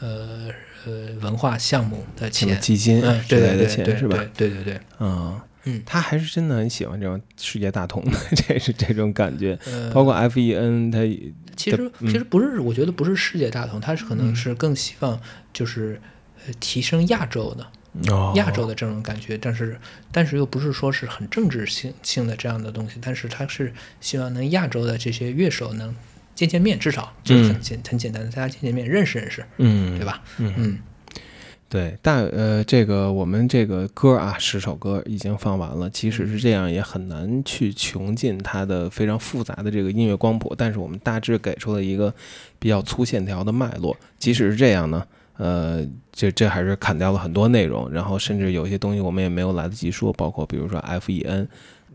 呃呃，文化项目的什么钱，基金嗯，对对对是吧？对对对，嗯，嗯，他还是真的很喜欢这种世界大同的，这是这种感觉。呃，包括 F E N，他其实嗯。其实不是，我觉得不是世界大同，他是可能是更希望就是呃提升亚洲的哦。亚洲的这种感觉，但是但是又不是说是很政治性性的这样的东西，但是他是希望能亚洲的这些乐手能见见面，至少就是很简很简单的，大家见见面，认识认识，嗯，对吧？嗯。嗯对，大呃，这个我们这个歌啊，十首歌已经放完了。即使是这样，也很难去穷尽它的非常复杂的这个音乐光谱。但是我们大致给出了一个比较粗线条的脉络。即使是这样呢，呃，这这还是砍掉了很多内容，然后甚至有些东西我们也没有来得及说，包括比如说 F E N。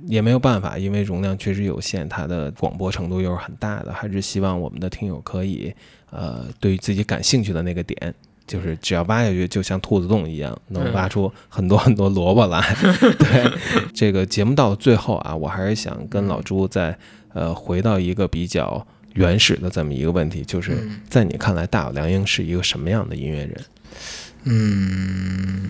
也没有办法，因为容量确实有限，它的广播程度又是很大的，还是希望我们的听友可以，呃，对于自己感兴趣的那个点，就是只要挖下去，就像兔子洞一样，能挖出很多 很多萝卜来。对，这个节目到了最后啊，我还是想跟老朱再呃回到一个比较原始的这么一个问题，就是嗯在你看来，大有良英是一个什么样的音乐人？嗯，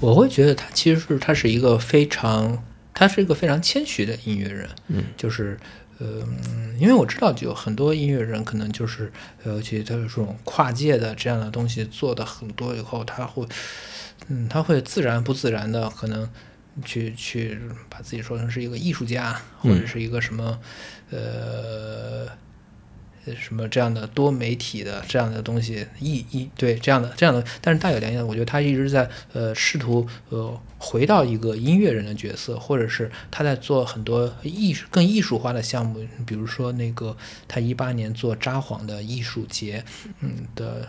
我会觉得他其实是他是一个非常，他是一个非常谦虚的音乐人，嗯，就是。呃，嗯因为我知道，就很多音乐人可能就是，呃尤其他这种跨界的这样的东西做的很多以后，他会，嗯，他会自然不自然的可能去去把自己说成是一个艺术家，或者是一个什么，呃，呃什么这样的多媒体的这样的东西，一一对这样的这样的，但是大有良英，我觉得他一直在呃试图呃回到一个音乐人的角色，或者是他在做很多艺更艺术化的项目，比如说那个他一八年做札幌的艺术节，嗯的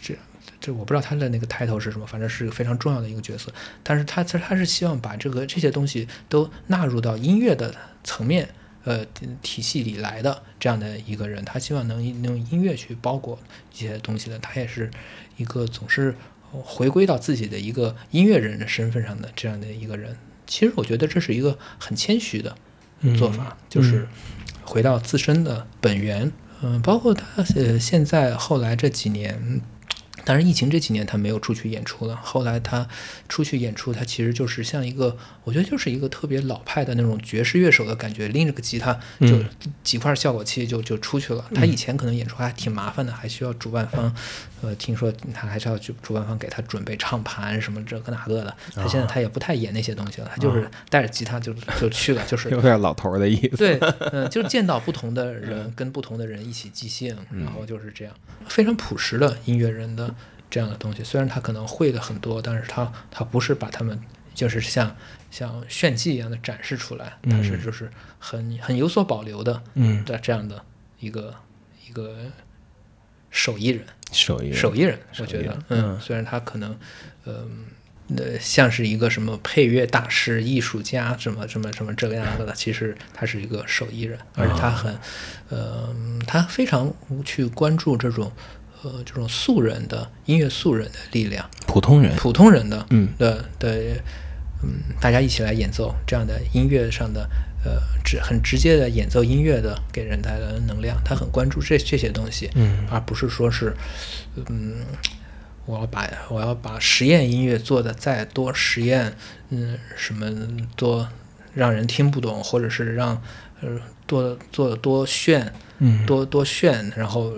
这。这我不知道他的那个 title 是什么，反正是非常重要的一个角色。但是他他他是希望把这个这些东西都纳入到音乐的层面，呃体系里来的这样的一个人，他希望能用音乐去包裹一些东西的。他也是一个总是回归到自己的一个音乐人的身份上的这样的一个人。其实我觉得这是一个很谦虚的做法，就是回到自身的本源。嗯，包括他呃现在后来这几年。嗯当然，疫情这几年他没有出去演出了。后来他出去演出，他其实就是像一个，我觉得就是一个特别老派的那种爵士乐手的感觉，拎着个吉他就几块效果器就就出去了。他以前可能演出还挺麻烦的，还需要主办方，呃，听说他还是要去主办方给他准备唱盘什么这个那个的。他现在他也不太演那些东西了，他就是带着吉他就就去了，就是有点老头儿的意思。对，嗯、就是 见到不同的人，跟不同的人一起即兴，然后就是这样，非常朴实的音乐人的这样的东西。虽然他可能会的很多，但是他他不是把他们就是像像炫技一样的展示出来，他是就是很很有所保留的嗯，的这样的一个一个手艺人。手艺人手艺人，我觉得，嗯嗯，虽然他可能，嗯、呃像是一个什么配乐大师、艺术家，什么什么什么这个样子的。其实他是一个手艺人，而且他很，呃，他非常去关注这种。呃，这种素人的音乐素人的力量，普通人，普通人的，嗯。的的，嗯，大家一起来演奏这样的音乐上的，呃，直很直接的演奏音乐的，给人带来的能量，他很关注这这些东西，嗯而不是说是，嗯，我要把我要把实验音乐做的再多实验，嗯，什么多让人听不懂，或者是让呃多做的多炫，嗯。多多炫，然后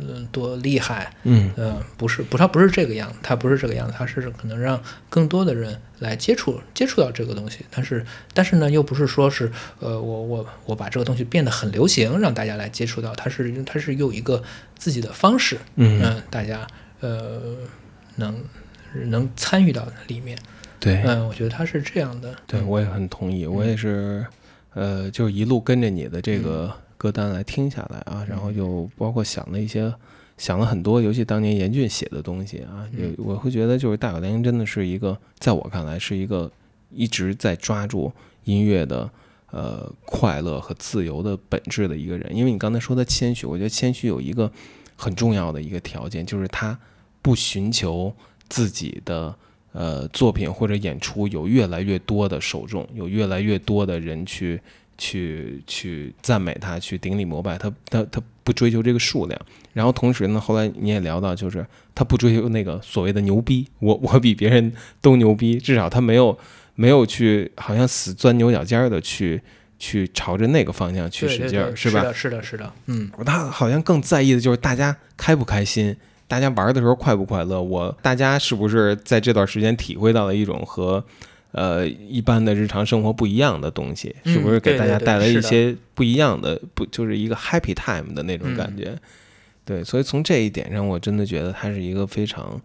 嗯多厉害，嗯。呃，不是，不，它不是这个样子，它不是这个样子，它是可能让更多的人来接触接触到这个东西，但是但是呢，又不是说是呃，我我我把这个东西变得很流行，让大家来接触到，它是它是有一个自己的方式，嗯。大家呃能能参与到里面，对。嗯、我觉得它是这样的，对，我也很同意，我也是，呃，就是一路跟着你的这个歌单来听下来啊，然后又包括想了一些，想了很多，尤其当年严俊写的东西啊，有我会觉得就是大有良音真的是一个，在我看来是一个一直在抓住音乐的。呃，快乐和自由的本质的一个人，因为你刚才说的谦虚，我觉得谦虚有一个很重要的一个条件，就是他不寻求自己的呃作品或者演出有越来越多的受众，有越来越多的人去去去赞美他，去顶礼膜拜他，他他不追求这个数量。然后同时呢，后来你也聊到，就是他不追求那个所谓的牛逼，我我比别人都牛逼，至少他没有没有去好像死钻牛角尖儿的去去朝着那个方向去使劲儿，是吧？的，是的，是的，嗯，他好像更在意的就是大家开不开心，大家玩的时候快不快乐。我大家是不是在这段时间体会到了一种和呃一般的日常生活不一样的东西？嗯是不是给大家带来一些不一样的不就是一个 happy time 的那种嗯感觉？对，所以从这一点上，我真的觉得他是一个非常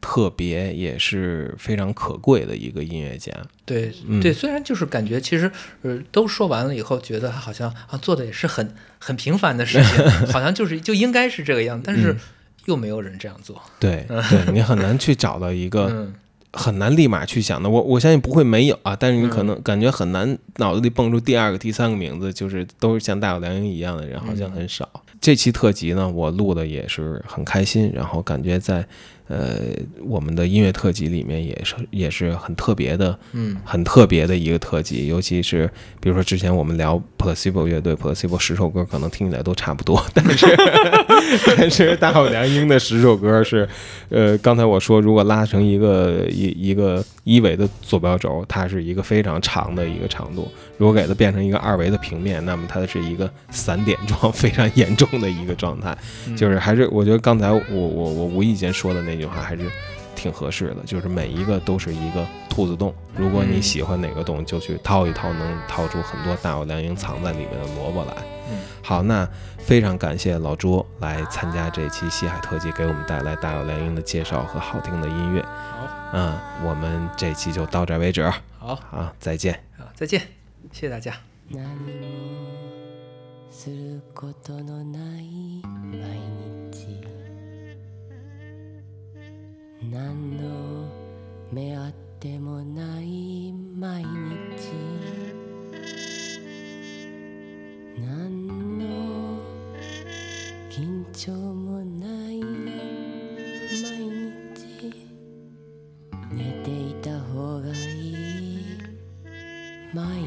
特别也是非常可贵的一个音乐家。对嗯对，虽然就是感觉其实呃都说完了以后，觉得他好像啊做的也是很很平凡的事情，好像就是就应该是这个样，但是嗯又没有人这样做。对，对你很难去找到一个。嗯很难立马去想的，我我相信不会没有啊，但是你可嗯。能感觉很难脑子里蹦出第二个、第三个名字，就是都是像大有良英一样的人，好像很少。这期特辑呢，我录的也是很开心，然后感觉在呃我们的音乐特辑里面也是也是很特别的，嗯很特别的一个特辑，尤其是比如说之前我们聊 Placebo 乐队，Placebo 十首歌可能听起来都差不多，但是 但是大有良音的十首歌是，呃，刚才我说如果拉成一个一一个一维的坐标轴，它是一个非常长的一个长度；如果给它变成一个二维的平面，那么它是一个散点状 非常严重的一个状态。就是还是我觉得刚才我我我无意间说的那句话还是挺合适的，就是每一个都是一个兔子洞。如果你嗯喜欢哪个洞，就去掏一掏，能掏出很多大有良音藏在里面的萝卜来。嗯好，那非常感谢老卓来参加这期西海特辑，给我们带来大有良音的介绍和好听的音乐。好，嗯，我们这期就到这儿为止。好，好，再见。好，再见，谢谢大家。何もすることのない毎日 何の目あってもない毎日。何の緊張もない毎日。寝ていた方がいい。毎日